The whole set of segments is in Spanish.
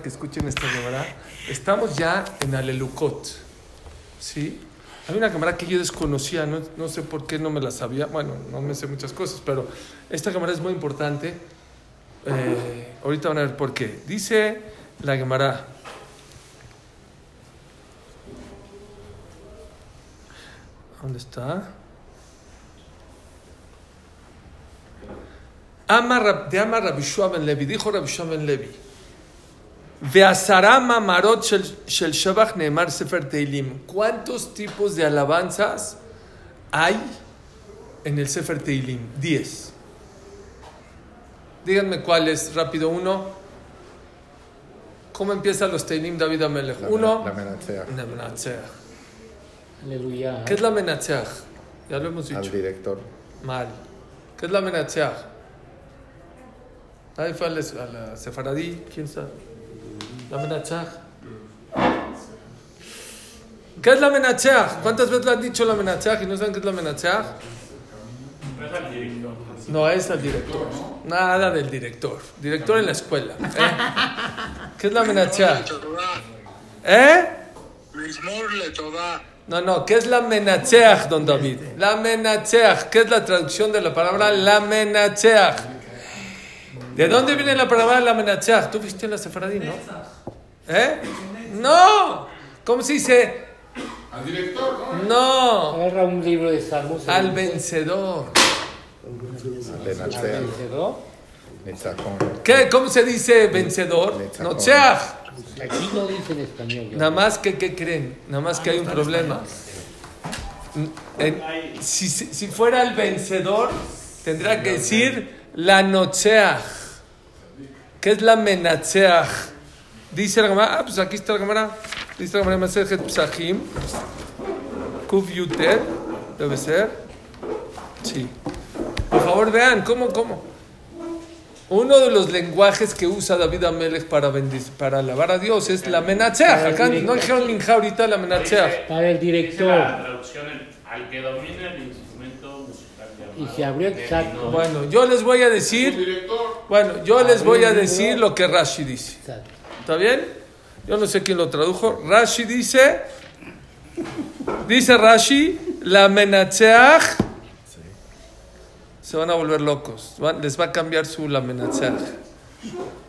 que escuchen esta cámara. Estamos ya en Alelucot. ¿Sí? Hay una cámara que yo desconocía, no, sé por qué no me la sabía. Bueno, no me sé muchas cosas, pero esta cámara es muy importante. Eh, ahorita van a ver por qué. Dice la cámara. ¿Dónde está? Ama, de Ama Rabbi Ben Levi. Dijo Rabbi Ben Levi. Marot Shel Shabach Neemar Sefer Teilim. ¿Cuántos tipos de alabanzas hay en el Sefer Teilim? Diez. Díganme cuáles, rápido. Uno. ¿Cómo empiezan los Teilim David Amelech? Uno. La menacea. La menatzeach. Aleluya. ¿Qué es la menatzeach? Ya lo hemos Al dicho. director. Mal. ¿Qué es la menatzeach? Nadie fue a la, a la Sefaradí. ¿Quién sabe? La menatzeach. ¿Qué es la menatzeach? ¿Cuántas veces le han dicho la menatzeach y no saben qué es la menatzeach? No, es el director. Nada del director. Director en la escuela. ¿eh? ¿Qué es la menatzeach? ¿Eh? No, no, ¿qué es la menatzeach, don David? La menatzeach, ¿qué es la traducción de la palabra la menatzeach? ¿De dónde viene la palabra la menatzeach? ¿Tú viste la sefaradí, no? ¿Eh? No. ¿Cómo se dice? Al director, ¿no? No. Agarra un libro de salmos. Al vencedor. Lenacea. vencedor. ¿Qué? ¿Cómo se dice vencedor? Notzeach. Aquí no dice en español. Nada más que, ¿qué creen? Nada más que hay un problema. En- si, si si fuera el vencedor, tendría que decir la notzeach. ¿Qué es la menatzeach? Dice la cámara, ah, pues aquí está la cámara. Dice la cámara, Masejet Psachim. Kuf Yutet, debe ser. Sí. Por favor, vean, ¿cómo, cómo? Uno de los lenguajes que usa David Amelech para, para alabar a Dios es la menatzeach. Acá no dijeron minja ahorita la menatzeach. Para el director. la traducción al que domina el instrumento musical Y se abrió exacto. Bueno, yo les voy a decir, bueno, yo les voy a decir lo que Rashi dice. Exacto. ¿Está bien? Yo no sé quién lo tradujo. Rashi dice, dice Rashi, la menatzeach, se van a volver locos. Van- Les va a cambiar su la menatzeach.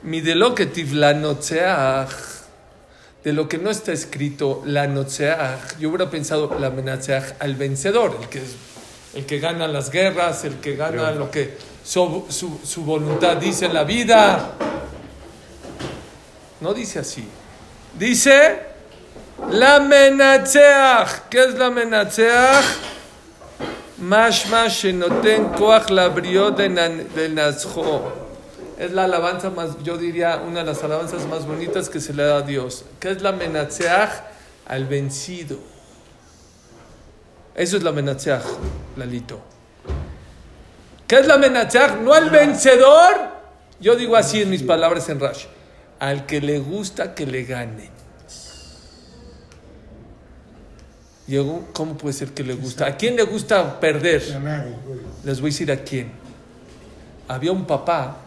Mi de lo que la notzeach, de lo que no está escrito la notzeach, yo hubiera pensado la menatzeach al vencedor, el que, el que gana las guerras, el que gana lo que su, su- su voluntad dice en la vida. No dice así. Dice la menatzeach. ¿Qué es la menatzeach? Mashma shenoten koach la briot de nan- de nazjo. Es la alabanza más, yo diría, una de las alabanzas más bonitas que se le da a Dios. ¿Qué es la menatzeach? Al vencido. Eso es la menatzeach, Lalito. ¿Qué es la menatzeach? No al vencedor. Yo digo así en mis palabras en Rashi. Al que le gusta que le ganen. ¿Cómo puede ser que le gusta? ¿A quién le gusta perder? Les voy a decir a quién. Había un papá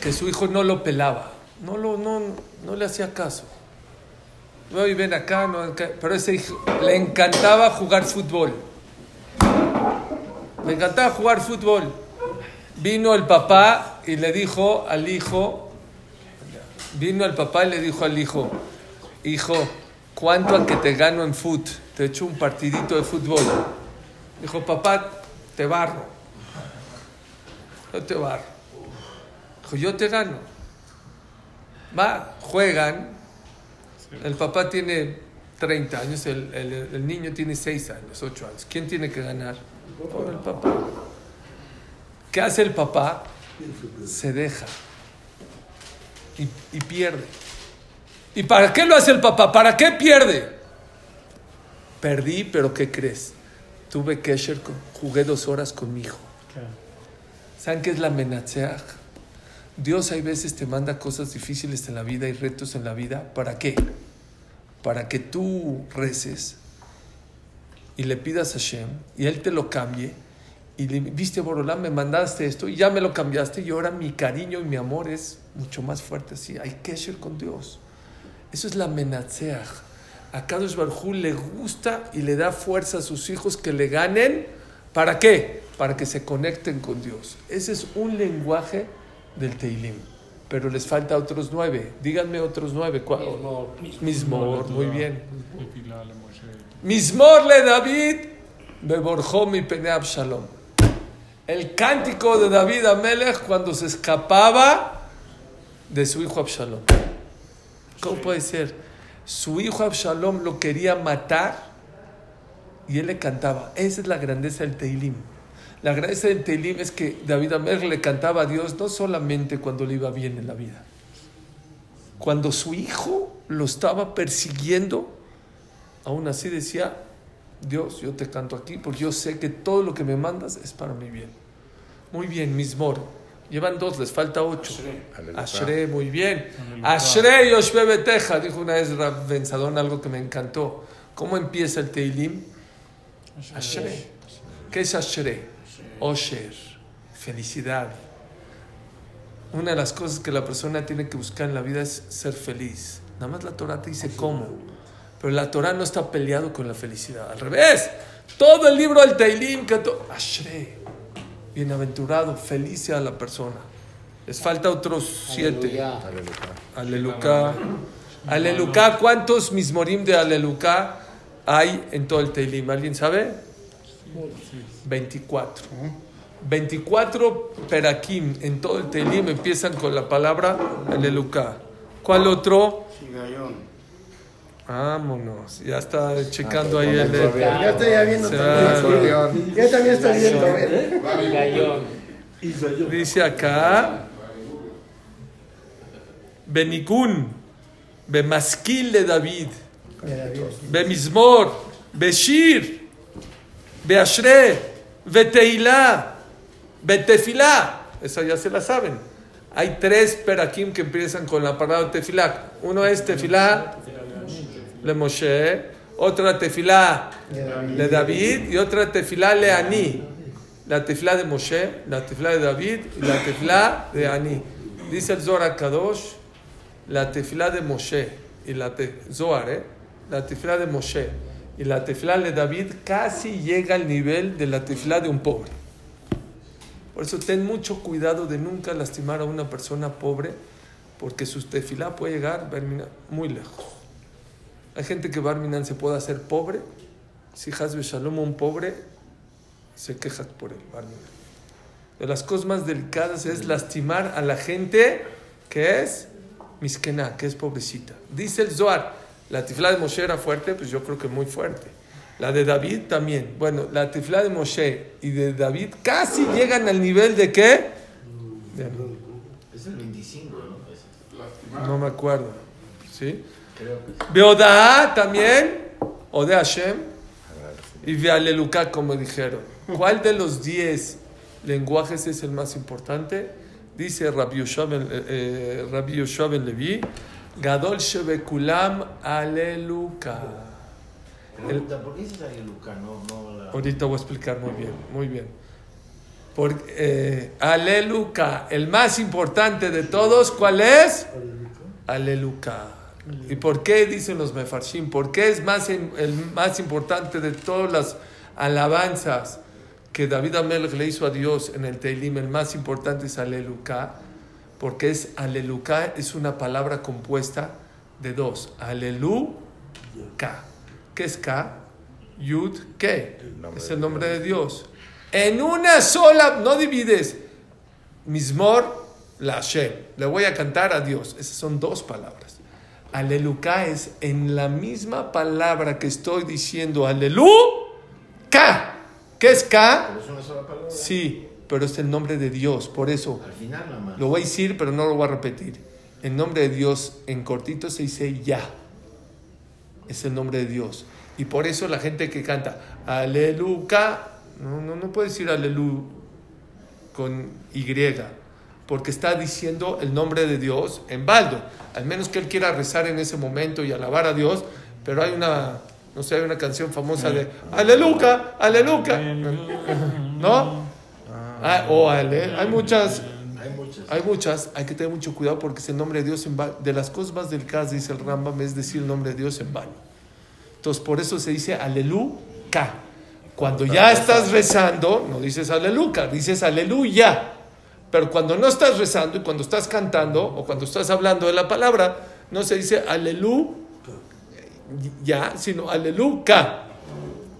que su hijo no lo pelaba, no, lo, no, no le hacía caso. No, y ven acá, no, acá. pero ese hijo le encantaba jugar fútbol. Le encantaba jugar fútbol. Vino el papá y le dijo al hijo, vino el papá y le dijo al hijo, hijo, ¿cuánto a que te gano en fut? Te echo un partidito de fútbol. Dijo, papá, te barro. Yo te barro. Dijo, yo te gano. Va, juegan. El papá tiene 30 años, el, el- el niño tiene 6 años, 8 años. ¿Quién tiene que ganar? Por el papá. ¿Qué hace el papá? Se deja. Y, y pierde. ¿Y para qué lo hace el papá? ¿Para qué pierde? Perdí, pero ¿qué crees? Tuve que jugué dos horas con mi hijo. ¿Saben qué es la menatzeach? Dios hay veces te manda cosas difíciles en la vida y retos en la vida. ¿Para qué? Para que tú reces y le pidas a Hashem y Él te lo cambie y le viste Borolán, me mandaste esto y ya me lo cambiaste y ahora mi cariño y mi amor es mucho más fuerte así. Hay que ser con Dios. Eso es la menatseach. A Kadosh Barjú le gusta y le da fuerza a sus hijos que le ganen. ¿Para qué? Para que se conecten con Dios. Ese es un lenguaje del Teilim. Pero les falta otros nueve. Díganme otros nueve. Mismor, muy bien. Mismor le David, beborjó mi pene Absalom. El cántico de David Amelech cuando se escapaba de su hijo Absalom. ¿Cómo puede ser? Su hijo Absalom lo quería matar y él le cantaba. Esa es la grandeza del Teilim. La grandeza del Teilim es que David Amelech le cantaba a Dios no solamente cuando le iba bien en la vida. Cuando su hijo lo estaba persiguiendo, aún así decía, Dios, yo te canto aquí porque yo sé que todo lo que me mandas es para mi bien. Muy bien, Mismor. Llevan dos, les falta ocho. Aleluya. Ashre, muy bien. Ashre Yoshbe Beteja, dijo una vez Rab Benzadón algo que me encantó. ¿Cómo empieza el Teilim? Ashre. ¿Qué es Ashre? Osher, felicidad. Una de las cosas que la persona tiene que buscar en la vida es ser feliz. Nada más la Torah te dice cómo. Pero la Torah no está peleado con la felicidad. Al revés. Todo el libro del Teilim, que Ashre. Bienaventurado, feliz sea la persona. Les falta otros siete. Aleluya. Aleluca. Aleluca. ¿Cuántos mismorim de Aleluca hay en todo el Teilim? ¿Alguien sabe? 24. 24 perakim en todo el Teilim empiezan con la palabra Aleluca. ¿Cuál otro? Vámonos, ya está checando ahí el. Ya estoy viendo también. Ya, ya también estoy viendo. Dice acá. Benicún, Bemasquil de David, Bemismor, Beshir, Beashre, Beteilá, Betefilá. Esa ya se la saben. Hay tres perakim que empiezan con la palabra tefilá. Uno es tefilá le Moshe, otra tefilá le David y otra tefilá le Ani. La tefilá de Moshe, la tefilá de David y la tefilá de Ani. Dice el Zohar Kadosh, la tefilá de Moshe y la te, Zohar, ¿eh? la tefilá de Moshe y la tefilá de David casi llega al nivel de la tefilá de un pobre. Por eso ten mucho cuidado de nunca lastimar a una persona pobre, porque su tefilá puede llegar muy lejos. Hay gente que Barminan se puede hacer pobre, si Hazbe Shalom un pobre, se queja por él, Barminan. De las cosas más delicadas es lastimar a la gente que es misquena, que es pobrecita. Dice el Zohar, la tifla de Moshe era fuerte, pues yo creo que muy fuerte. La de David también. Bueno, la tifla de Moshe y de David casi llegan al nivel de qué? De- Es el 25, ¿no? no me acuerdo. ¿Sí? Beodá también, o de Hashem, y Bealeluká, como dijeron. ¿Cuál de los 10 lenguajes es el más importante? Dice Rabbi Yoshua ben, eh, eh, Rabbi Yoshua ben Levi, Gadol Shebekulam Aleluká. Pregunta, ¿por qué dices Aleluca? No, no la... Ahorita voy a explicar muy bien, muy bien. Por, eh, Aleluca, el más importante de todos, ¿cuál es? Aleluca. ¿Y por qué dicen los mefarshim? ¿Por qué es más, el más importante de todas las alabanzas que David Amelech le hizo a Dios en el Teilim? El más importante es Aleluca, porque es Aleluca, es una palabra compuesta de dos. Aleluca. ¿Qué es K? Yud, ¿qué? nombre Es el nombre de Dios. En una sola, no divides. Mismor, la Hashem. Le voy a cantar a Dios. Esas son dos palabras. Aleluca es en la misma palabra que estoy diciendo aleluca. ¿Qué es K? Pero es una sola palabra. Sí, pero es el nombre de Dios. Por eso Al final lo voy a decir, pero no lo voy a repetir. El nombre de Dios en cortito se dice ya. Es el nombre de Dios. Y por eso la gente que canta aleluca, no, no, no puede decir alelu con Y, porque está diciendo el nombre de Dios en baldo. Al menos que él quiera rezar en ese momento y alabar a Dios, pero hay una, no sé, hay una canción famosa de aleluca, aleluca. ¿No? Ah, o Ale. Hay muchas. Hay muchas. Hay muchas, hay que tener mucho cuidado porque es el nombre de Dios en ba- De las cosas más delicadas, dice el Rambam, es decir el nombre de Dios en vano. Entonces, por eso se dice aleluca. Cuando ya estás rezando, no dices aleluca, dices aleluya. Pero cuando no estás rezando y cuando estás cantando o cuando estás hablando de la palabra, no se dice aleluya, sino aleluca.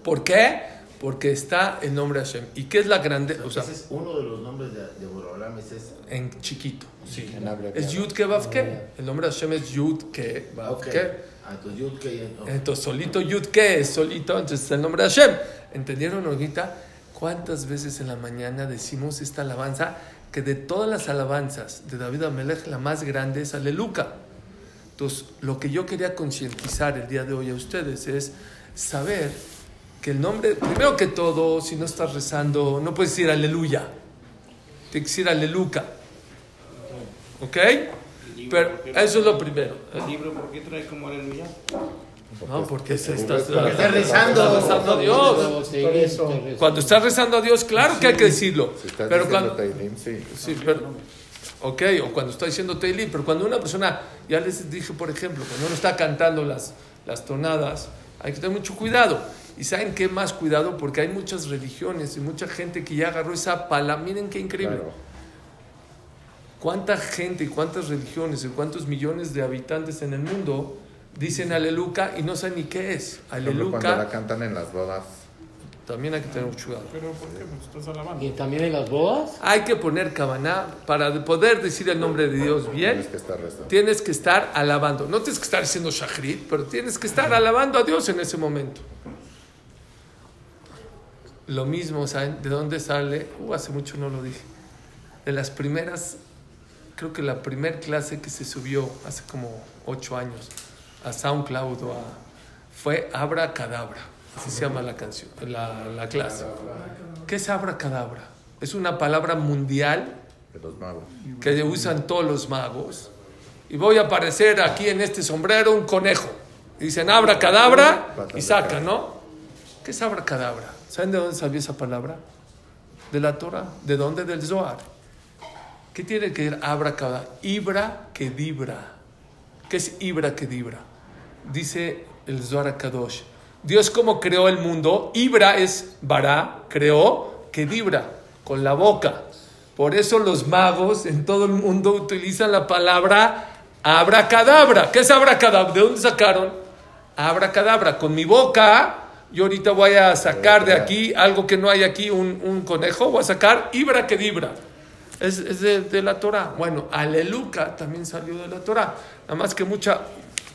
¿Por qué? Porque está el nombre de Hashem. ¿Y qué es la grande? O sea, Ese es uno de los nombres de, de Borolam, ese es en chiquito. Sí. En abreviado. Es Yud Ke. El nombre de Hashem es Yud. Ke. Ah, entonces solito Yud Ke es solito, entonces es el nombre de Hashem. ¿Entendieron ahorita cuántas veces en la mañana decimos esta alabanza? Que de todas las alabanzas de David Amelech, la más grande es Aleluca. Entonces, lo que yo quería concientizar el día de hoy a ustedes es saber que el nombre, primero que todo, si no estás rezando, no puedes decir aleluya, tienes que decir aleluca. ¿Ok? Pero eso es lo primero. ¿eh? ¿El libro por qué trae como aleluya? No, porque se está, está rezando. A Dios. Cuando estás rezando a Dios, claro que hay que decirlo. Si estás Pero diciendo cuando, sí. sí, pero, ok, o cuando está diciendo Teilim, pero cuando una persona, ya les dije, por ejemplo, cuando uno está cantando las, las tonadas, hay que tener mucho cuidado. ¿Y saben qué más cuidado? Porque hay muchas religiones y mucha gente que ya agarró esa pala. Miren qué increíble. Claro. ¿Cuánta gente y cuántas religiones y cuántos millones de habitantes en el mundo dicen aleluca y no saben ni qué es? Ejemplo, Cuando la Aleluca cantan en las bodas. también hay que tener mucho cuidado. Pero ¿por qué? Pues estás alabando. ¿Y también en las bodas? Hay que poner cabana para poder decir el nombre de Dios bien. Tienes que estar rezando. Tienes que estar alabando. No tienes que estar diciendo shahrit, pero tienes que estar alabando a Dios en ese momento. Lo mismo, ¿saben? ¿De dónde sale? Uh, hace mucho no lo dije. De las primeras, creo que la primer clase que se subió hace como ocho años a SoundCloud o a- fue Abra Cadabra. Así se llama la canción, la, la clase. ¿Qué es Abra Cadabra? Es una palabra mundial De los magos. que usan todos los magos. Y voy a aparecer aquí en este sombrero un conejo. Dicen abra cadabra y sacan, ¿no? ¿Qué es abra cadabra? ¿Saben de dónde salió esa palabra? De la Torah. ¿De dónde? Del Zohar. ¿Qué tiene que ver abra cadabra? Ibra que dibra. ¿Qué es ibra que dibra? Dice el Zohar Kadosh. Dios como creó el mundo, Ibra es bara, creó que dibra, con la boca. Por eso los magos en todo el mundo utilizan la palabra abracadabra. ¿Qué es abracadabra? ¿De dónde sacaron? Abracadabra. Con mi boca, yo ahorita voy a sacar de aquí algo que no hay aquí, un, un conejo, voy a sacar ibra que dibra. Es, es de, de la Torah. Bueno, aleluca también salió de la Torah. Nada más que mucha,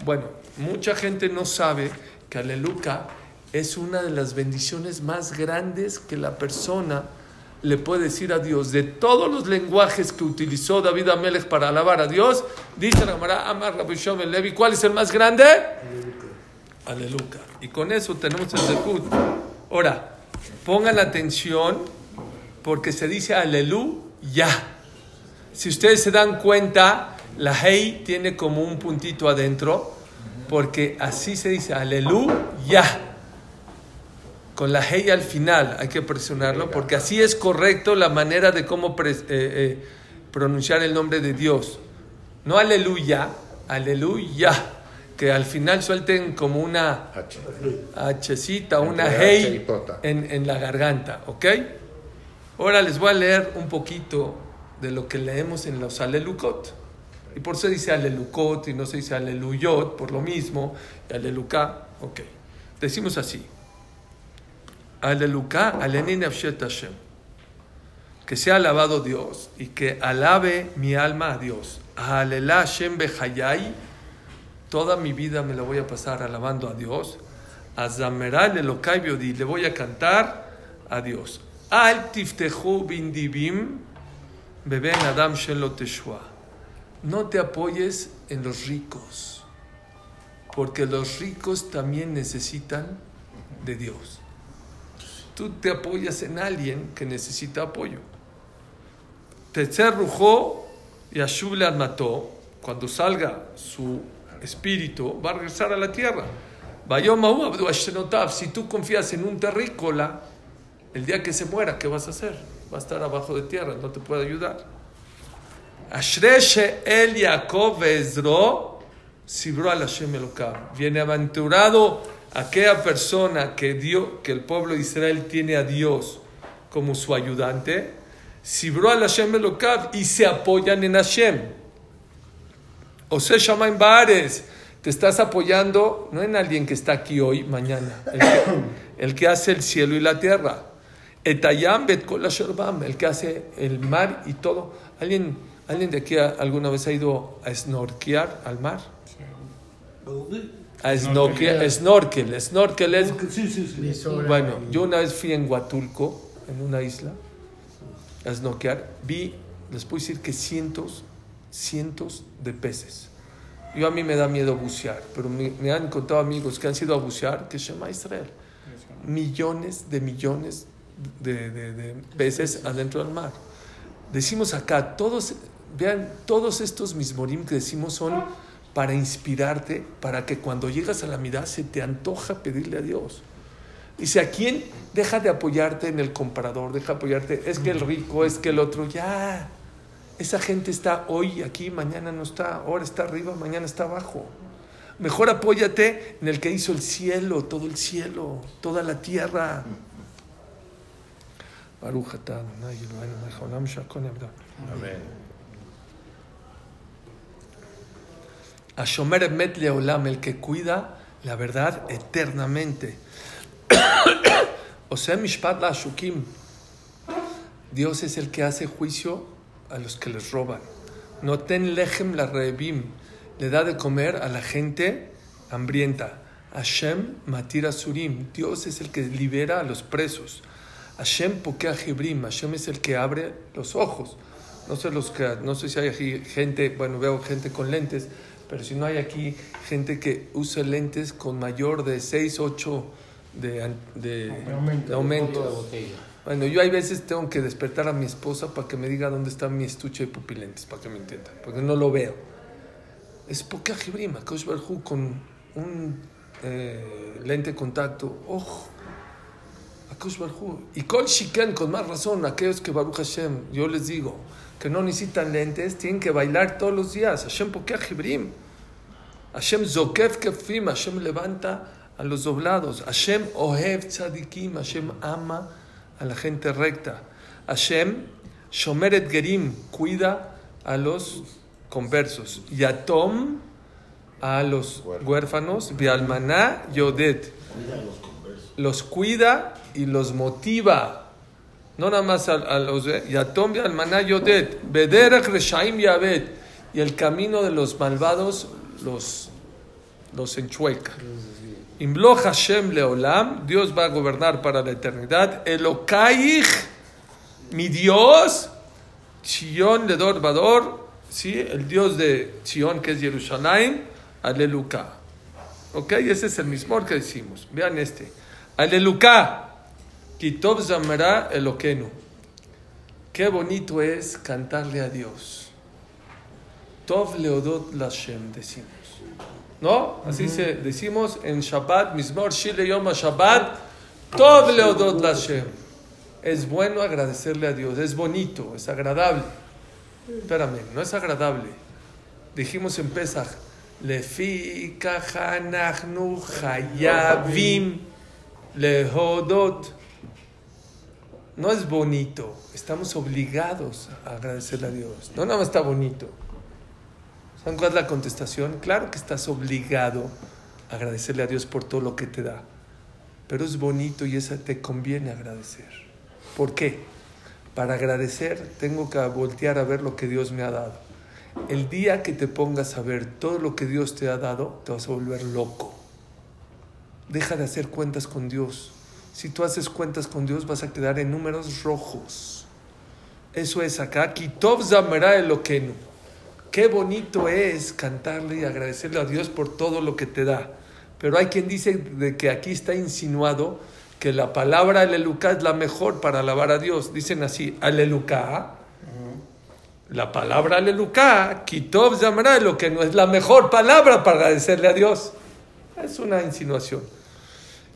bueno, mucha gente no sabe que aleluca es una de las bendiciones más grandes que la persona le puede decir a Dios. De todos los lenguajes que utilizó David Amelech para alabar a Dios, dice la Gemara, Amar Levi, ¿cuál es el más grande? Aleluca. Y con eso tenemos el Zekut. Ahora, pongan atención porque se dice aleluya. Si ustedes se dan cuenta, la hey tiene como un puntito adentro, porque así se dice aleluya. Con la hey al final hay que presionarlo, porque así es correcto la manera de cómo pre- eh, eh, pronunciar el nombre de Dios. No aleluya, aleluya. Que al final suelten como una H. Hcita, una hey en, en la garganta, ¿ok? Ahora les voy a leer un poquito de lo que leemos en los alelucot. Y por eso dice alelucot y no se dice aleluyot, por lo mismo, y aleluca, ok. Decimos así. Aleluca, aleni nafshet Hashem. Que sea alabado Dios y que alabe mi alma a Dios. Alelá Hashem bechayai. Toda mi vida me la voy a pasar alabando a Dios. Azameral Elokai Biodi. Le voy a cantar a Dios. Al tiftehu bindibim beben adam shelo teshua. No te apoyes en los ricos, porque los ricos también necesitan de Dios. Tú te apoyas en alguien que necesita apoyo. Tetzerrujo Yashub le mató. Cuando salga su espíritu, va a regresar a la tierra. Si tú confías en un terrícola, el día que se muera, ¿qué vas a hacer? va a estar abajo de tierra, no te puede ayudar. Ashre el Yaakov Ezro, Sibro al Hashem. Bienaventurado aquella persona que, dio, que el pueblo de Israel tiene a Dios como su ayudante, Sibro al Hashem y se apoyan en Hashem. O sea, Shamaim Bares, te estás apoyando no en alguien que está aquí hoy, mañana, el que, el que hace el cielo y la tierra. Etayam bet el que hace el mar y todo. ¿Alguien, ¿Alguien de aquí alguna vez ha ido a snorkear al mar? A snorkel, snorkel, snorkel es... Sí, sí, sí. Bueno, yo una vez fui en Huatulco, en una isla, a snorkear. Vi, les puedo decir que cientos, cientos de peces. Yo a mí me da miedo bucear, pero me, me han contado amigos que han sido a bucear, que Shema Israel. Millones de millones de, de- de peces adentro del mar. Decimos acá, todos, vean, todos estos mismorim que decimos son para inspirarte, para que cuando llegas a la mitad se te antoja pedirle a Dios. Dice, ¿a quién deja de apoyarte en el comprador? Deja de apoyarte, es que el rico, es que el otro, ya. Esa gente está hoy aquí, mañana no está, ahora está arriba, mañana está abajo. Mejor apóyate en el que hizo el cielo, todo el cielo, toda la tierra. Baruch atah Adonai Eloheinu melech haolam she'akol nהיה בדברו. Amén. Ashomer Emet Leolam, el que cuida la verdad eternamente. o sea, Mishpat la Shukim. Dios es el que hace juicio a los que les roban. No ten lechem la rebim. Le da de comer a la gente hambrienta. Hashem matira surim. Dios es el que libera a los presos. Hashem pokea hebrim. Hashem es el que abre los ojos. No sé, los que, no sé si hay aquí gente, bueno, veo gente con lentes, pero si no hay aquí gente que usa lentes con mayor de 6, 8 de, de, aumento. de aumento. Bueno, yo hay veces tengo que despertar a mi esposa para que me diga dónde está mi estuche de pupilentes, para que me entienda, porque no lo veo. Es poca jibrima, Kosh con un eh, lente de contacto. ¡Oh! Barhu. Y Kol Shiken, con más razón, aquellos que Baruch Hashem, yo les digo, que no necesitan lentes, tienen que bailar todos los días. Hashem pokea jibrim. Hashem zokef kefim, Hashem levanta a los doblados. Hashem ohev tzadikim, Hashem ama a la gente recta. Hashem shomeret gerim, cuida a los conversos. Yatom a los huérfanos. Bialmaná yodet. Los cuida y los motiva. No nada más a, a los Yatom Bialmaná yodet. Bederach reshaim yabet. Y el camino de los malvados los, los enchueca. Imlo Hashem Leolam, Dios va a gobernar para la eternidad. Elokaich, mi Dios, Chion de Bador, ¿sí? el Dios de Chion que es Jerusalén, Aleluca. ¿Ok? Ese es el mismo que decimos. Vean este. Aleluca, Kitov Zamara Elokenu. Qué bonito es cantarle a Dios. Tov Leodot Lashem, decimos. ¿No? Así se decimos en Shabbat, Mismor Shile Yom Shabbat, Tov Leodot Lashem. Es bueno agradecerle a Dios, es bonito, es agradable. Espérame, no es agradable. Dijimos en Pesach, Lefi Kahanachnu Hayavim Lehodot. No es bonito, estamos obligados a agradecerle a Dios. No nada más está bonito. ¿Saben cuál es la contestación? Claro que estás obligado a agradecerle a Dios por todo lo que te da. Pero es bonito y esa te conviene agradecer. ¿Por qué? Para agradecer tengo que voltear a ver lo que Dios me ha dado. El día que te pongas a ver todo lo que Dios te ha dado, te vas a volver loco. Deja de hacer cuentas con Dios. Si tú haces cuentas con Dios, vas a quedar en números rojos. Eso es acá. Kitov Zamera Elokenu. Qué bonito es cantarle y agradecerle a Dios por todo lo que te da. Pero hay quien dice de que aquí está insinuado que la palabra aleluca es la mejor para alabar a Dios. Dicen así, aleluca. La palabra aleluca, kitov que no es la mejor palabra para agradecerle a Dios. Es una insinuación.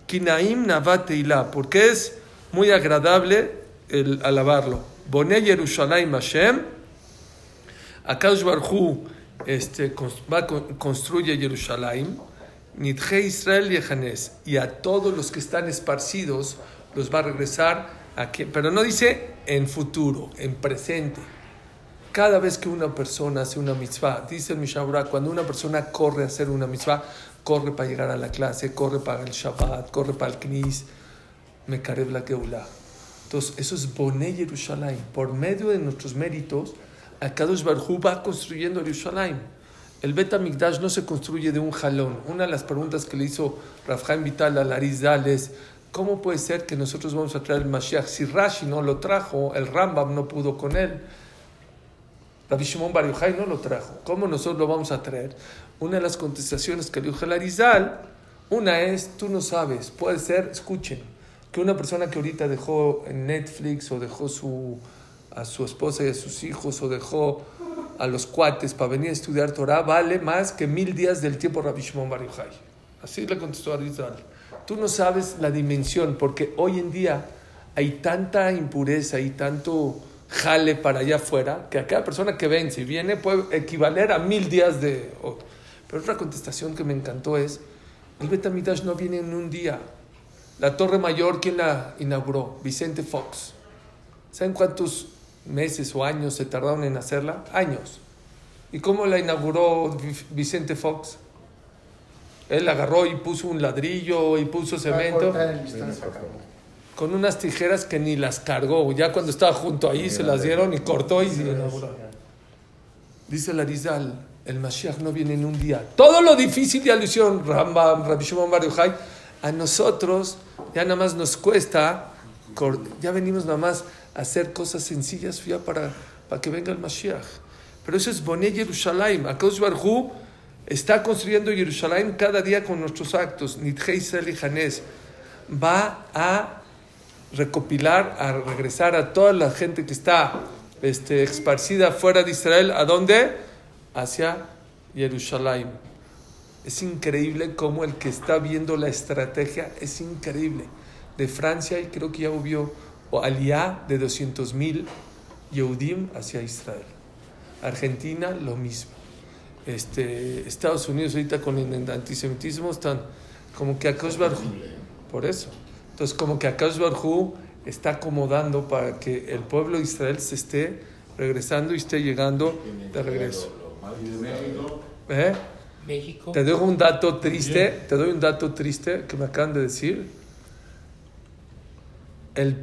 Kinaim navat teilá, porque es muy agradable el alabarlo. Boné Yerushalayim Hashem. Akadosh Barhu este, construye Jerusalén. Nidje Israel y Ejanés. Y a todos los que están esparcidos los va a regresar aquí. Pero no dice en futuro, en presente. Cada vez que una persona hace una mitzvah, dice el Mishabura, cuando una persona corre a hacer una mitzvah, corre para llegar a la clase, corre para el Shabbat, corre para el Knis, me carev la Geulah. Entonces, eso es Boné Jerusalén. Por medio de nuestros méritos, Akadosh Barhu va construyendo Jerusalén. El Bet HaMikdash no se construye de un jalón. Una de las preguntas que le hizo Rafhaim Vital a Larizal es, ¿cómo puede ser que nosotros vamos a traer el Mashiach? Si Rashi no lo trajo, el Rambam no pudo con él, Rabbi Shimon Bar Yochai no lo trajo. ¿Cómo nosotros lo vamos a traer? Una de las contestaciones que le dijo el Arizal, una es, tú no sabes, puede ser, escuchen, que una persona que ahorita dejó en Netflix o dejó su, a su esposa y a sus hijos o dejó a los cuates para venir a estudiar Torah vale más que mil días del tiempo Rabbi Shimon Bar. Así le contestó Arizal. Tú no sabes la dimensión, porque hoy en día hay tanta impureza y tanto jale para allá afuera, que a cada persona que vence y viene puede equivaler a mil días de... Pero otra contestación que me encantó es, el Betamitash no viene en un día. La Torre Mayor, ¿quién la inauguró? Vicente Fox. ¿Saben cuántos meses o años se tardaron en hacerla? Años. ¿Y cómo la inauguró Vi- Vicente Fox? Él agarró y puso un ladrillo y puso cemento con unas tijeras que ni las cargó. Ya cuando estaba junto ahí se las dieron y cortó y se inauguró. Dice Larizal, el Mashiach no viene en un día. Todo lo difícil ya lo hicieron Rambam, Rabbi Shimon Bar Yochai. A nosotros ya nada más nos cuesta, ya venimos nada más a hacer cosas sencillas ya para, para que venga el Mashiach. Pero eso es Boné Jerusalén. Akadosh Barhu está construyendo Jerusalén cada día con nuestros actos. Israel y Hanés va a recopilar, a regresar a toda la gente que está este, esparcida fuera de Israel. ¿A dónde? Hacia Jerusalén. Es increíble cómo el que está viendo la estrategia es increíble. De Francia, y creo que ya hubo o Aliá de 200 mil Yehudim hacia Israel. Argentina, lo mismo. Este, Estados Unidos ahorita con el antisemitismo están como que Akash Barhu. Por eso. Entonces, como que Akash Barhu está acomodando para que el pueblo de Israel se esté regresando y esté llegando de regreso. ¿Eh? México. Te dejo un dato triste, te doy un dato triste que me acaban de decir. El,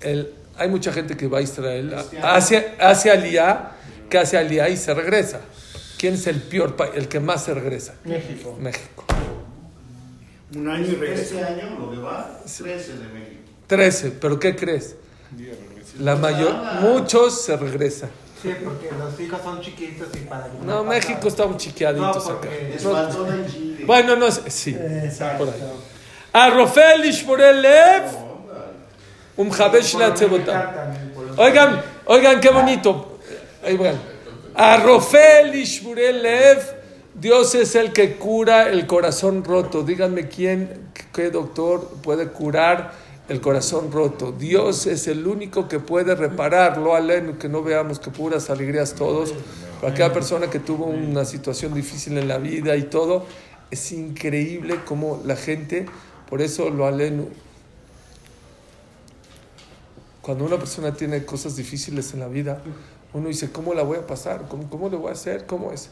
el, hay mucha gente que va a Israel, hace, hace aliyah, que hace aliyah y se regresa. ¿Quién es el peor país, el que más se regresa? México. México. Un año y regresa. Este año lo que va, 13 de México. 13, pero ¿qué crees? La mayor, muchos se regresan. Sí, porque los hijos son chiquitos y para No, México está un chiqueaditos No, acá. porque Es No- Chile. bueno, no sé, sí, Exacto. por ahí. A Rofel Ishmorel Lev, un Jabesh por lo- Oigan, oigan, qué bonito. Ahí van. A Rofel Ishmorel Lev, Dios es el que cura el corazón roto. Díganme quién, qué doctor puede curar el corazón roto. Dios es el único que puede repararlo. Alén, que no veamos que puras alegrías todos. Para aquella persona que tuvo una situación difícil en la vida y todo, es increíble cómo la gente, por eso lo aleno. Cuando una persona tiene cosas difíciles en la vida, uno dice, ¿cómo la voy a pasar? ¿Cómo, cómo le voy a hacer? ¿Cómo es?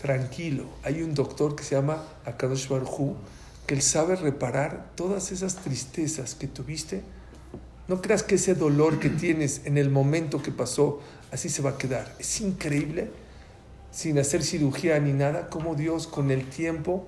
Tranquilo. Hay un doctor que se llama Akadosh Barhu, que él sabe reparar todas esas tristezas que tuviste. No creas que ese dolor que tienes en el momento que pasó, así se va a quedar. Es increíble, sin hacer cirugía ni nada, cómo Dios con el tiempo,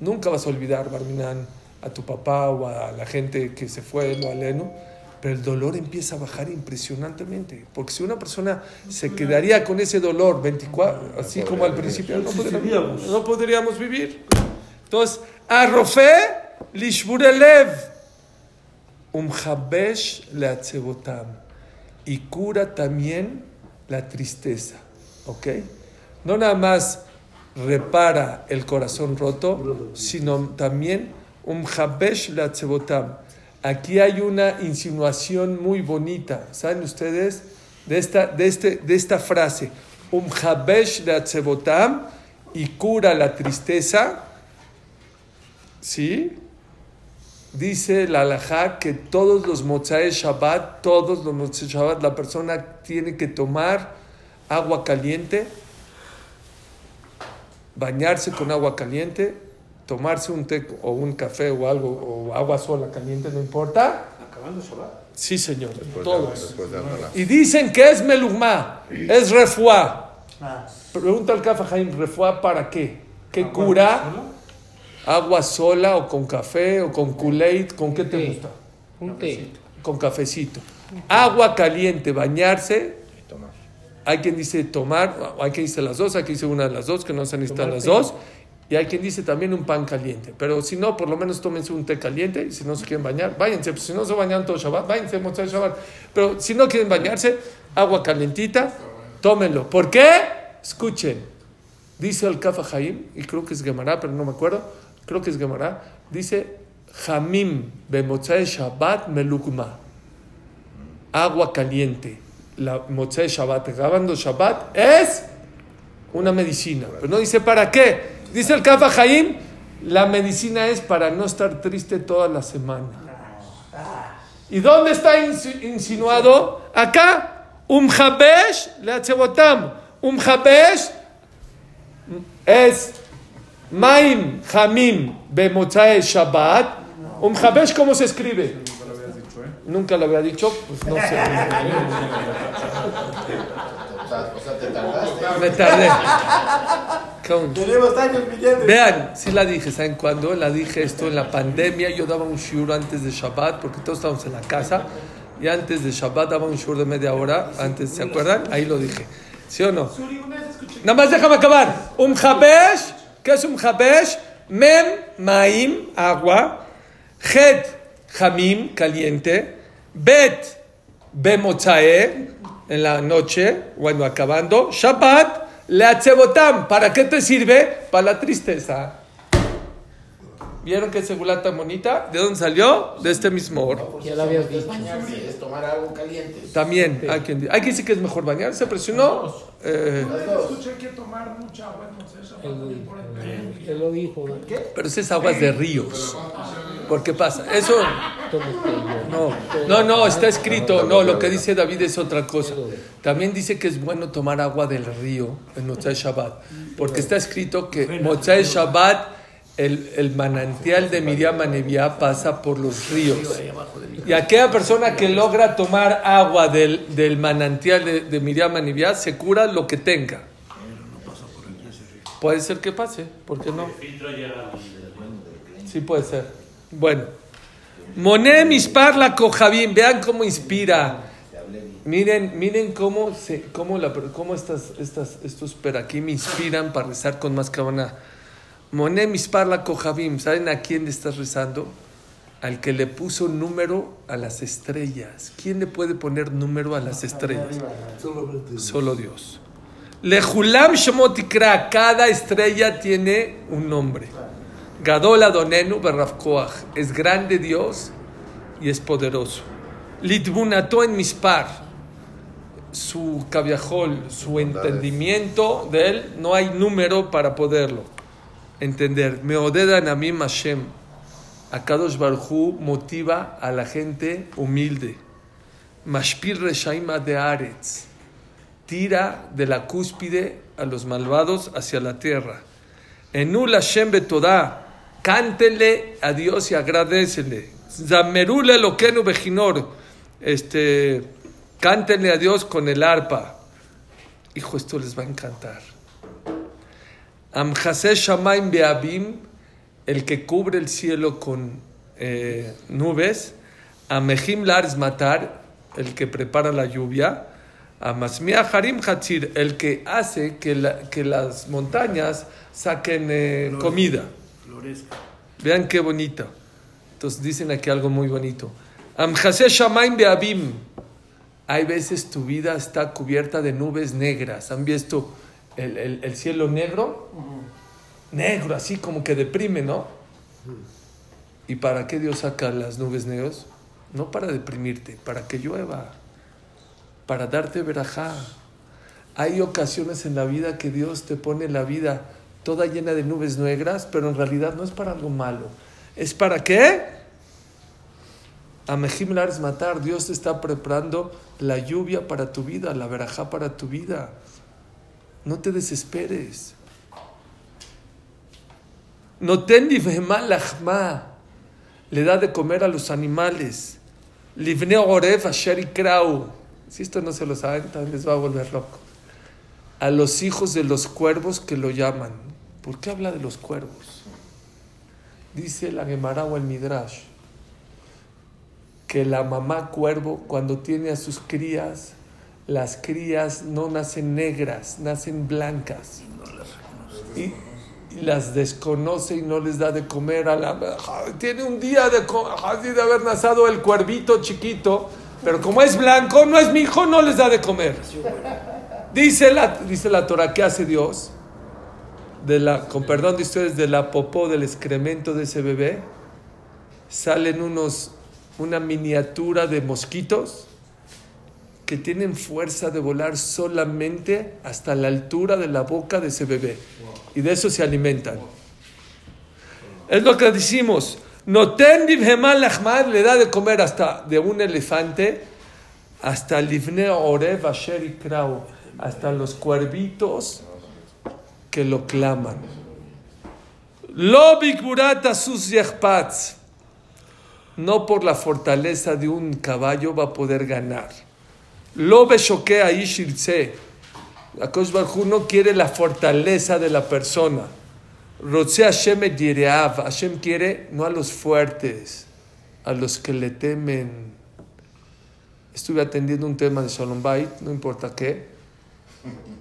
nunca vas a olvidar, Barminan, a tu papá o a la gente que se fue, no aleno, pero el dolor empieza a bajar impresionantemente. Porque si una persona se quedaría con ese dolor 24, así como al principio, no podríamos, no podríamos vivir. Entonces, Arrofe Lishburelev, Umhabesh Leatzebotam, y cura también la tristeza. ¿Ok? No nada más repara el corazón roto, sino también Umhabesh Leatzebotam aquí hay una insinuación muy bonita. ¿Saben ustedes? De esta, de este, de esta frase. Um habesh de atzebotam y cura la tristeza. ¿Sí? Dice la halajá que todos los mozaes Shabbat, todos los mozaes Shabbat, la persona tiene que tomar agua caliente, bañarse con agua caliente, tomarse un té o un café o algo, o agua sola caliente, no importa. Acabando Shabbat. Sí, señor, Después todos. de. Y dicen que es melugma, es refuá. Ah. Pregunta al Kafa Jaim, ¿refuá para qué? ¿Qué cura? ¿Agua sola o con café o con Kool-Aid? ¿Con qué te gusta? Un té. Con cafecito. Agua caliente, bañarse. Y tomar. Hay quien dice tomar, hay quien dice las dos, hay quien dice una de las dos, que no se necesitan las dos. Y hay quien dice también un pan caliente. Pero si no, por lo menos tómense un té caliente. Y si no se quieren bañar, váyanse. Pues si no se bañan todo Shabbat, váyanse, Motzai Shabbat. Pero si no quieren bañarse, agua calientita, tómenlo. ¿Por qué? Escuchen. Dice el Kafa Jaim, y creo que es Gemara, pero no me acuerdo. Creo que es Gemara. Dice, Jamim bemotzai Shabbat melugma. Agua caliente. La motzai Shabbat, grabando Shabbat, es una medicina. Pero no dice para qué. Dice el Kafa Jaim, la medicina es para no estar triste toda la semana. ¿Y dónde está insi- insinuado? Acá. Um habesh leatzebotam. Um habesh es maim hamim bemozae Shabbat. Um habesh, ¿cómo se escribe? Nunca lo había dicho, pues no sé. O sea, te tardaste. Me tardé. Tenemos años pidiendo. Vean, sí la dije, ¿saben cuándo? La dije esto en la pandemia. Yo daba un shiur antes de Shabbat, porque todos estábamos en la casa. Y antes de Shabbat daba un shiur de media hora. Antes, ¿se acuerdan? Ahí lo dije. ¿Sí o no? Nada más déjame acabar. Un habesh, ¿qué es un habesh? Mem, maim, agua. Het, hamim, caliente. Bet, bemozae, en la noche, bueno, acabando. Shabbat, leatzebotam. ¿Para qué te sirve? Para la tristeza. ¿Vieron qué segula tan bonita? ¿De dónde salió? De este mismo oro. Ya lo habías dicho. Bañarse es tomar algo caliente. También, hay quien, di- hay quien dice que es mejor bañarse, pero si no, eh, Él, él lo dijo. pero esas aguas de ríos. ¿Por qué pasa? Eso, no, no, no, está escrito, no, lo que dice David es otra cosa. También dice que es bueno tomar agua del río en Motzai Shabbat, porque está escrito que Motzai Shabbat, el, el manantial de Miriam Anevia pasa por los ríos. Y aquella persona que logra tomar agua del, del manantial de, de Miriam Anevia se cura lo que tenga. Puede ser que pase, ¿por qué no? Sí puede ser. Bueno. Moné mispar la cojabín. Vean cómo inspira. Miren, miren cómo, se, cómo, la, cómo estas, estas, estos peraquí me inspiran para rezar con más cabana. Moné mispar la cojabín. ¿Saben a quién le estás rezando? Al que le puso número a las estrellas. ¿Quién le puede poner número a las estrellas? Solo Dios. Lejulam Shemotikra, cada estrella tiene un nombre. Gadol Adonenu Berrafkoach, es grande Dios y es poderoso. Litbunato en Mispar, su cabiajol, su entendimiento de él, no hay número para poderlo entender. Meodedan a mí Hashem, Akadosh Barhu motiva a la gente humilde. Mashpir Reshaima de Aretz tira de la cúspide a los malvados hacia la tierra. Enul Hashem betodá, cántele a Dios y agradecele. Zamerule loquenu bejinor, este, cántenle a Dios con el arpa. Hijo, esto les va a encantar. Amjase Shamaim Beabim, el que cubre el cielo con eh, nubes. Amejim Lars Matar, el que prepara la lluvia. Amasmia Harim Hatzir, el que hace que, la- que las montañas saquen eh, comida. Florezca. Vean qué bonito. Entonces dicen aquí algo muy bonito. Amjase Shamaim Beabim. Hay veces tu vida está cubierta de nubes negras. ¿Han visto el, el- el cielo negro? Negro, así como que deprime, ¿no? ¿Y para qué Dios saca las nubes negras? no para deprimirte, para que llueva, para darte verajá. Hay ocasiones en la vida que Dios te pone la vida toda llena de nubes negras, pero en realidad no es para algo malo. ¿Es para qué? A Mejim matar. Dios te está preparando la lluvia para tu vida, la verajá para tu vida. No te desesperes. Noten livhema lachma. Le da de comer a los animales. Livne oref asher ikrau. Si esto no se lo saben, también les va a volver loco. A los hijos de los cuervos que lo llaman. ¿Por qué habla de los cuervos? Dice la Gemara o el Midrash que la mamá cuervo cuando tiene a sus crías, las crías no nacen negras, nacen blancas. Y, y las desconoce y no les da de comer a la... Tiene un día de haber nacido el cuervito chiquito, pero como es blanco, no es mi hijo, no les da de comer. Dice la, dice la Torah, ¿qué hace Dios? De la, con perdón de ustedes, de la popó, del excremento de ese bebé, salen unos, una miniatura de mosquitos que tienen fuerza de volar solamente hasta la altura de la boca de ese bebé. Y de eso se alimentan. Es lo que decimos. Noten divhemal lachmad le da de comer hasta de un elefante hasta livne orev asher ikrau, hasta los cuervitos que lo claman. Lo bikburat sus. No por la fortaleza de un caballo va a poder ganar. Lo beshoke aish irtze. Akadosh Baruj Hu no quiere la fortaleza de la persona. Rotze Hashem et yireav. Hashem quiere no a los fuertes, a los que le temen. Estuve atendiendo un tema de Shalom Bait, no importa qué.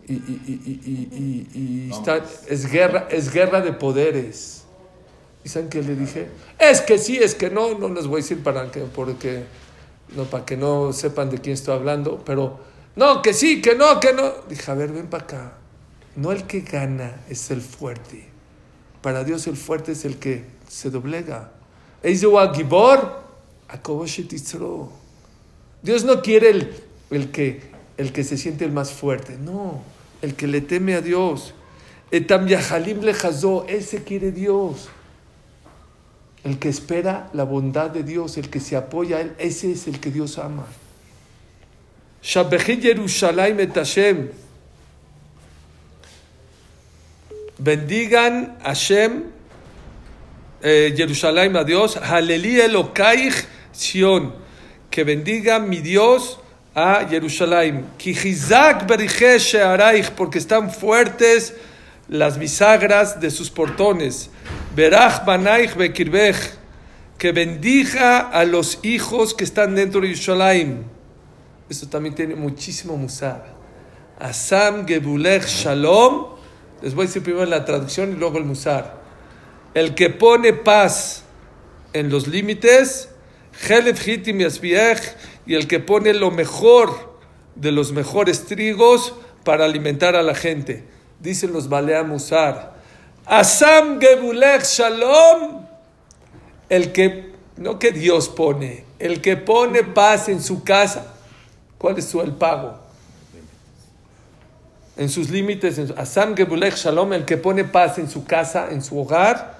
Y, y- y- y- y- y- y está- es, guerra, es guerra de poderes. ¿Y saben qué le dije? Es que sí, es que no, no les voy a decir para que, porque, no, para que no sepan de quién estoy hablando, pero no, que sí, que no, que no. Dije, a ver, ven para acá. No el que gana es el fuerte. Para Dios el fuerte es el que se doblega. Dios no quiere el, el, que, el que se siente el más fuerte, no, el que le teme a Dios. Ese quiere Dios. El que espera la bondad de Dios, el que se apoya a Él, ese es el que Dios ama. Yerushalayim et Hashem. Bendigan Hashem, eh, Jerusalén a Dios. Halelí Elokaich Sion. Que bendiga mi Dios a Jerusalén. Kijizak Beriche Shearaich, porque están fuertes las bisagras de sus portones. Berach Banaich Bekirbech. Que bendiga a los hijos que están dentro de Jerusalén. Esto también tiene muchísimo musar. Asam Gebulech Shalom. Les voy a decir primero la traducción y luego el musar. El que pone paz en los límites, Helef Hitim y el que pone lo mejor de los mejores trigos para alimentar a la gente. Dicen los Balea Musar. Asam Gebulech Shalom. El que, no que Dios pone, el que pone paz en su casa. ¿Cuál es su el pago? En sus límites, en Asam Gebulech Shalom, el que pone paz en su casa, en su hogar,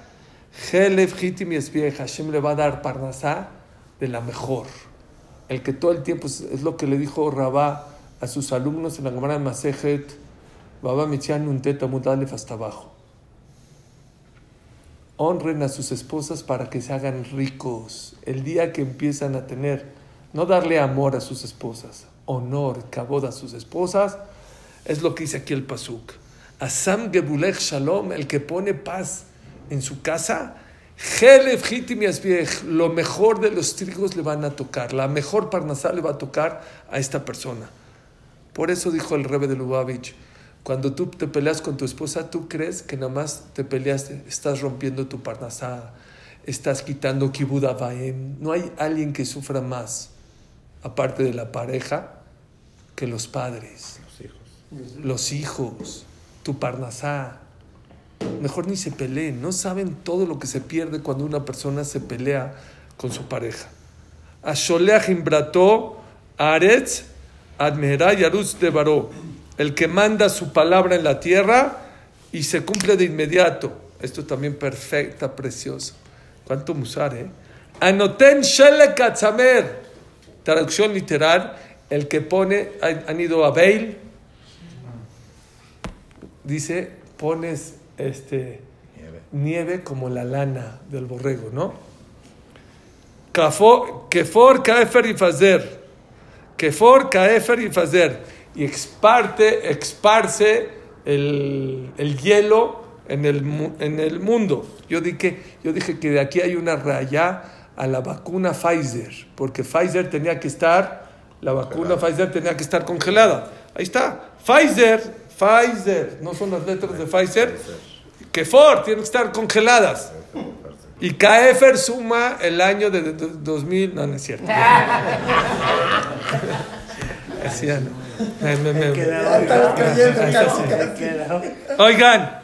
Helef Hitim Yesbiech, Hashem le va a dar Parnasá de la mejor. El que todo el tiempo, es, lo que le dijo Rabá a sus alumnos en la Gemara de Masejet, Baba Michian Nuntet hasta abajo. Honren a sus esposas para que se hagan ricos. El día que empiezan a tener, no darle amor a sus esposas, honor, cabod a sus esposas, es lo que dice aquí el Pasuk. Asam Gebulech Shalom, el que pone paz en su casa, lo mejor de los trigos le van a tocar, la mejor parnasá le va a tocar a esta persona. Por eso dijo el Rebbe de Lubavitch, cuando tú te peleas con tu esposa, tú crees que nada más te peleaste, estás rompiendo tu parnasá, estás quitando kibud avaim. No hay alguien que sufra más, aparte de la pareja, que los padres, los hijos, tu parnasá. Mejor ni se peleen, no saben todo lo que se pierde cuando una persona se pelea con su pareja. Asholeach imbrato aretz admera yarutz de baró. El que manda su palabra en la tierra y se cumple de inmediato. Esto también perfecta, precioso. ¿Cuánto musar, eh? Anoten shele katzamer. Traducción literal, el que pone, han, ido a dice, pones este, Nieve. nieve como la lana del borrego, ¿no? Kefor, kaefer y fazer. Kefor, kaefer y fazer. Y exparte, esparce el, el hielo en el, en el mundo. Yo dije, yo dije que de aquí hay una raya a la vacuna Pfizer, porque Pfizer tenía que estar, la vacuna Pfizer tenía que estar congelada. Ahí está. Pfizer, Pfizer, no son las letras de Pfizer. Kefor, tienen que estar congeladas. Y Kaefer suma el año de, de- de 2000, no, no es cierto. Así ya no. Me- me-. Oigan,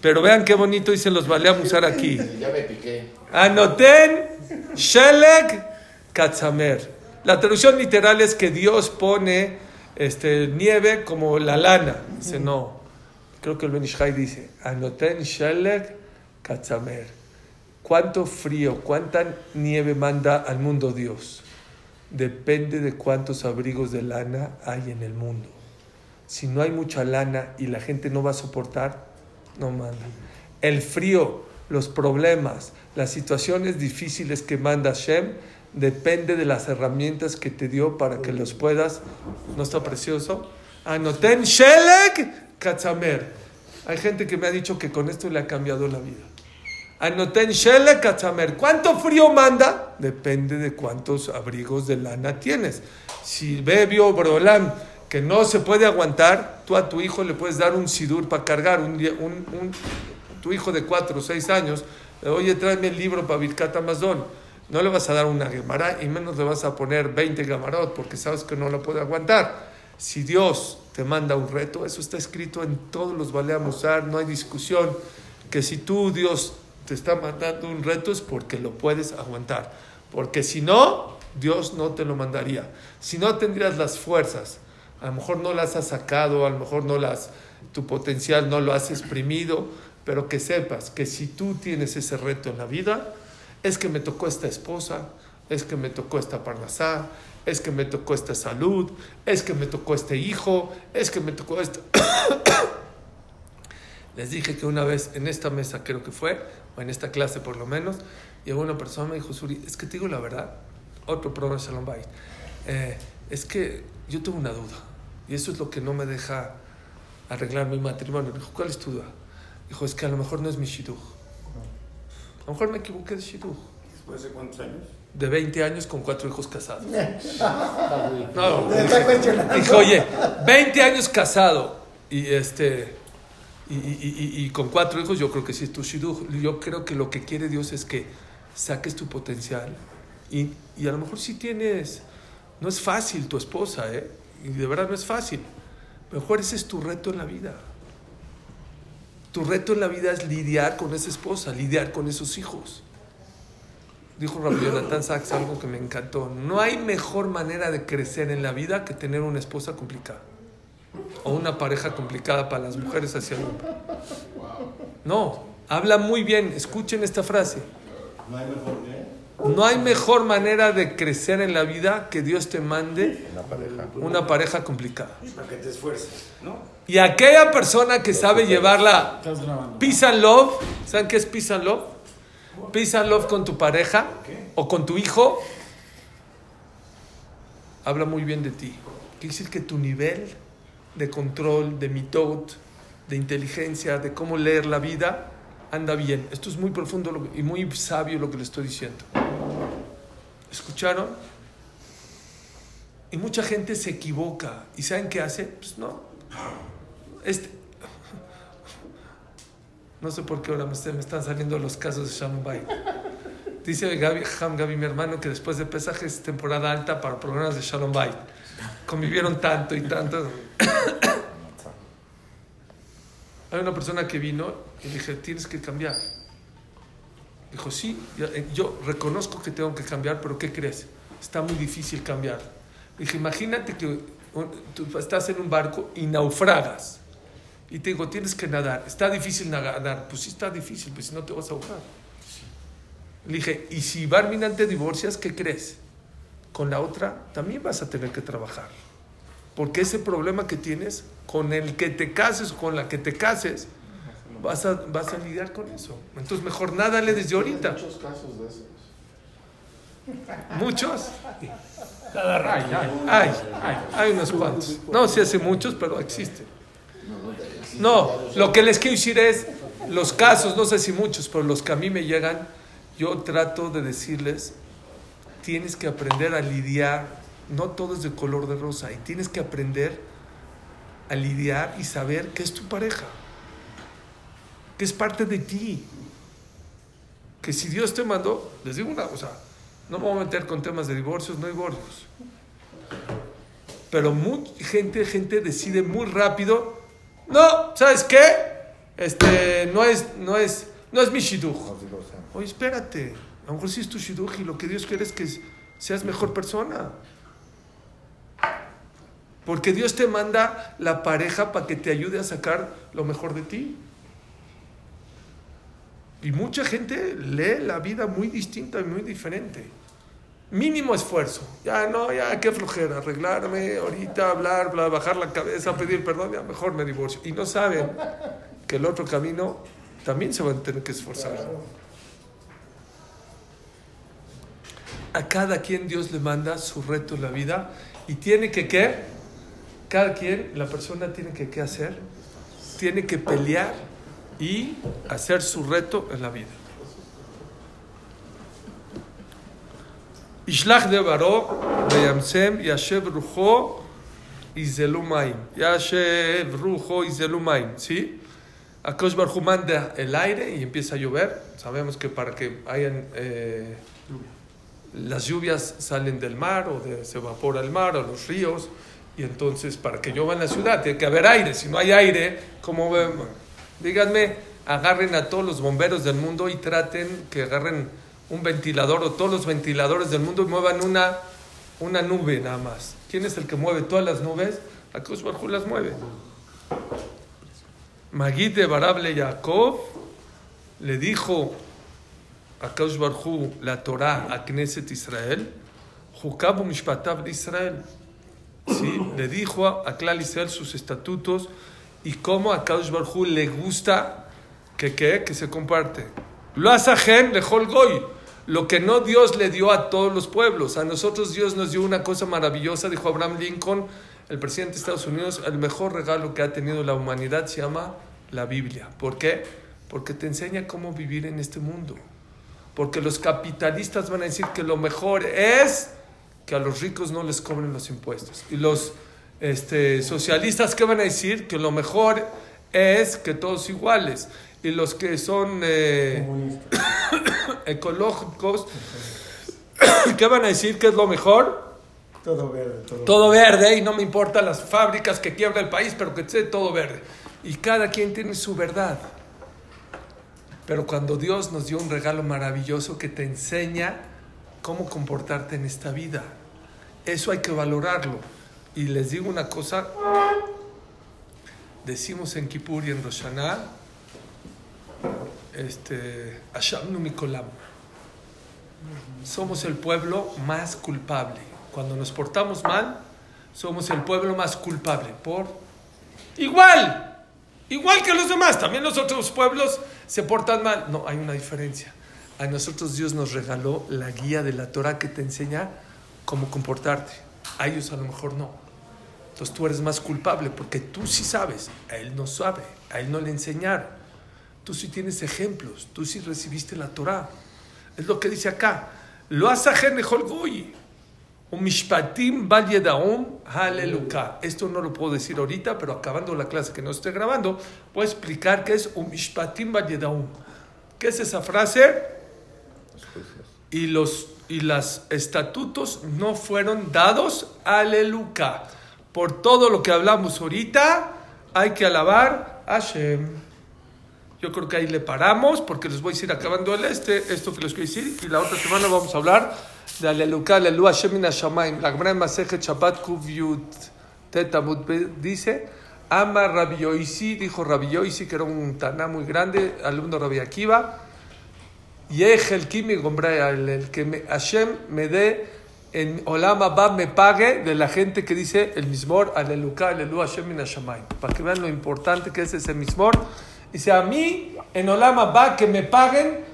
pero vean qué bonito y se los vale a usar aquí. Ya me piqué. Anoten Shelek Katzamer. La traducción literal es que Dios pone este, nieve como la lana. Dice, no. Creo que el Benishai dice, Anoten Shelek Katzamer. ¿Cuánto frío, cuánta nieve manda al mundo Dios? Depende de cuántos abrigos de lana hay en el mundo. Si no hay mucha lana y la gente no va a soportar, no manda. El frío, los problemas, las situaciones difíciles que manda Hashem, depende de las herramientas que te dio para que los puedas. ¿No está precioso? Anoten Shelek Katzamer. Hay gente que me ha dicho que con esto le ha cambiado la vida. Anoten Shelek Katzamer. ¿Cuánto frío manda? Depende de cuántos abrigos de lana tienes. Si Bebio Brolam que no se puede aguantar, tú a tu hijo le puedes dar un sidur para cargar. Un, un- un- tu hijo de 4 o 6 años, oye, tráeme el libro para Birkat Amazon. No le vas a dar una Gemara y menos le vas a poner 20 Gamarot porque sabes que no lo puede aguantar. Si Dios te manda un reto, eso está escrito en todos los Balea Musar, no hay discusión. Que si tú, Dios, te está mandando un reto es porque lo puedes aguantar. Porque si no, Dios no te lo mandaría. Si no, tendrías las fuerzas. A lo mejor no las has sacado, a lo mejor no las, tu potencial no lo has exprimido, pero que sepas que si tú tienes ese reto en la vida, es que me tocó esta esposa, es que me tocó esta parnasá, es que me tocó esta salud, es que me tocó este hijo, es que me tocó esto. Les dije que una vez en esta mesa, creo que fue, o en esta clase por lo menos, llegó una persona y me dijo, Suri, es que te digo la verdad, otro programa de Shalom Bayit, eh, es que yo tengo una duda, y eso es lo que no me deja arreglar mi matrimonio. Dijo, ¿cuál es tu duda? Dijo, es que a lo mejor no es mi shidduch. A lo mejor me equivoqué de shidduch. ¿Después de cuántos años? De 20 años con cuatro hijos casados. No, oye, 20 años casado y este y, y- con cuatro hijos, yo creo que sí es tu. Yo creo que lo que quiere Dios es que saques tu potencial y, y a lo mejor si tienes, no es fácil tu esposa, ¿eh? Y de verdad no es fácil. Mejor ese es tu reto en la vida. Tu reto en la vida es lidiar con esa esposa, lidiar con esos hijos. Dijo Rabbi Jonathan Sachs algo que me encantó. No hay mejor manera de crecer en la vida que tener una esposa complicada. O una pareja complicada para las mujeres hacia el hombre. No, habla muy bien. Escuchen esta frase. No hay mejor que. No hay mejor manera de crecer en la vida que Dios te mande Una pareja. una pareja complicada. Para que te esfuerces, ¿no? Y aquella persona que sabe llevarla. Peace and love. ¿Saben qué es peace and love? Peace and love con tu pareja o con tu hijo. Habla muy bien de ti. Quiere decir que tu nivel de control, de mitot, de inteligencia, de cómo leer la vida, anda bien. Esto es muy profundo y muy sabio lo que le estoy diciendo. ¿Escucharon? Y mucha gente se equivoca. ¿Y saben qué hace? Pues no. Este, no sé por qué ahora me, están saliendo los casos de Shalom Bay. Dice Ham Gaby, mi hermano, que después de Pesaj es temporada alta para programas de Shalom Bay. Convivieron tanto y tanto. Hay una persona que vino y le dije, tienes que cambiar. Dijo, sí, yo, eh, yo reconozco que tengo que cambiar, pero ¿qué crees? está muy difícil cambiar. Dije, imagínate que tú estás en un barco y naufragas. Y te digo, tienes que nadar. Está difícil nadar. Pues sí está difícil, pues si no te vas a ahogar. Le dije, y si Barminan te divorcias, ¿qué crees? Con la otra también vas a tener que trabajar. Porque ese problema que tienes, con el que te cases o con la que te cases, vas a, vas a lidiar con eso. Entonces mejor nádale desde ahorita. Muchos casos de esos. Muchos. Hay, hay unos cuantos. No sé hace muchos, pero existen. No, lo que les quiero decir es, los casos, no sé si muchos, pero los que a mí me llegan, yo trato de decirles, tienes que aprender a lidiar, no todo es de color de rosa, y tienes que aprender a lidiar y saber que es tu pareja, que es parte de ti, que si Dios te mandó, les digo una cosa, no me voy a meter con temas de divorcios, no divorcios. Pero mucha gente, gente decide muy rápido, no, ¿sabes qué? Este, no es, no es, no es mi shidduch. Oye, espérate, a lo mejor sí es tu shidduch lo que Dios quiere es que seas mejor persona. Porque Dios te manda la pareja para que te ayude a sacar lo mejor de ti. Y mucha gente lee la vida muy distinta y muy diferente. Mínimo esfuerzo. Ya no, ya qué flojera. Arreglarme ahorita, hablar, bla, bajar la cabeza, pedir perdón, ya mejor me divorcio. Y no saben que el otro camino también se van a tener que esforzar. A cada quien Dios le manda su reto en la vida y tiene que qué? Cada quien, la persona tiene que qué hacer? Tiene que pelear y hacer su reto en la vida. Ishlach de Baró, Beyamsem, Yashev Rujo, Izelu Maim. Yashev Rujo, Izelu Maim. ¿Sí? Akash Barhu manda el aire y empieza a llover. Sabemos que para que hayan. eh, las lluvias salen del mar o se evapora el mar o los ríos. Y entonces, para que llueva en la ciudad, tiene que haber aire. Si no hay aire, ¿cómo vemos? Díganme, agarren a todos los bomberos del mundo y traten que agarren un ventilador o todos los ventiladores del mundo y muevan una, una nube nada más. ¿Quién es el que mueve todas las nubes? Akash Barhu las mueve. Magid de Barable Jacob le dijo a Kaush Barhu la Torah a Knesset Israel, Jukabu Mishpatav de Israel. ¿Sí? Le dijo a, a Klal Israel sus estatutos y cómo a Kaush Barhu le gusta que, que, que se comparte. Lo asajen lejol goy. Lo que no Dios le dio a todos los pueblos. A nosotros Dios nos dio una cosa maravillosa, dijo Abraham Lincoln, el presidente de Estados Unidos, el mejor regalo que ha tenido la humanidad se llama la Biblia. ¿Por qué? Porque te enseña cómo vivir en este mundo. Porque los capitalistas van a decir que lo mejor es que a los ricos no les cobren los impuestos. Y los este, socialistas, ¿qué van a decir? Que lo mejor es que todos iguales. Y los que son eh, ecológicos, ¿qué van a decir? que es lo mejor? Todo verde, todo. Todo verde, y no me importan las fábricas que quiebra el país, pero que esté todo verde. Y cada quien tiene su verdad. Pero cuando Dios nos dio un regalo maravilloso que te enseña cómo comportarte en esta vida, eso hay que valorarlo. Y les digo una cosa, decimos en Kippur y en Rosh Hashanah, este. Somos el pueblo más culpable. Cuando nos portamos mal, somos el pueblo más culpable. Por igual, igual que los demás. También los otros pueblos se portan mal. No, hay una diferencia. A nosotros Dios nos regaló la guía de la Torah que te enseña cómo comportarte. A ellos a lo mejor no. Entonces tú eres más culpable porque tú sí sabes, a él no sabe, a él no le enseñaron. Tú sí tienes ejemplos, tú sí recibiste la Torah. Es lo que dice acá. Lo goy. Un mishpatim bal yedaum haleluka. Esto no lo puedo decir ahorita, pero acabando la clase que no estoy grabando, voy a explicar qué es un mishpatim bal yedaum. ¿Qué es esa frase? Y los y los estatutos no fueron dados aleluya. Por todo lo que hablamos ahorita, hay que alabar a Hashem. Yo creo que ahí le paramos porque les voy a ir acabando el este, esto que les quiero decir. Y la otra semana vamos a hablar de Aleluca, Alelu Hashem min Hashamayim. La Gemara en Masejet Shabbat Kuv Tetamut dice, Ama Rabbi Yoisi, dijo Rabbi Yoisi, que era un taná muy grande, alumno Rabbi Akiva, Yej el Kimi Gombrea, el, que me- Hashem me dé en Olam Abba me pague de la gente que dice el mismor, Aleluca, Alelu Hashem min Hashamayim. Para que vean lo importante que es ese mismor. Dice a mí en Olam Abba que me paguen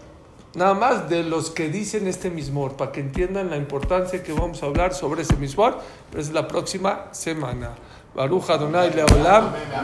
nada más de los que dicen este mismor, para que entiendan la importancia que vamos a hablar sobre ese mismor, pero es la próxima semana. Baruch Adonai Leolam.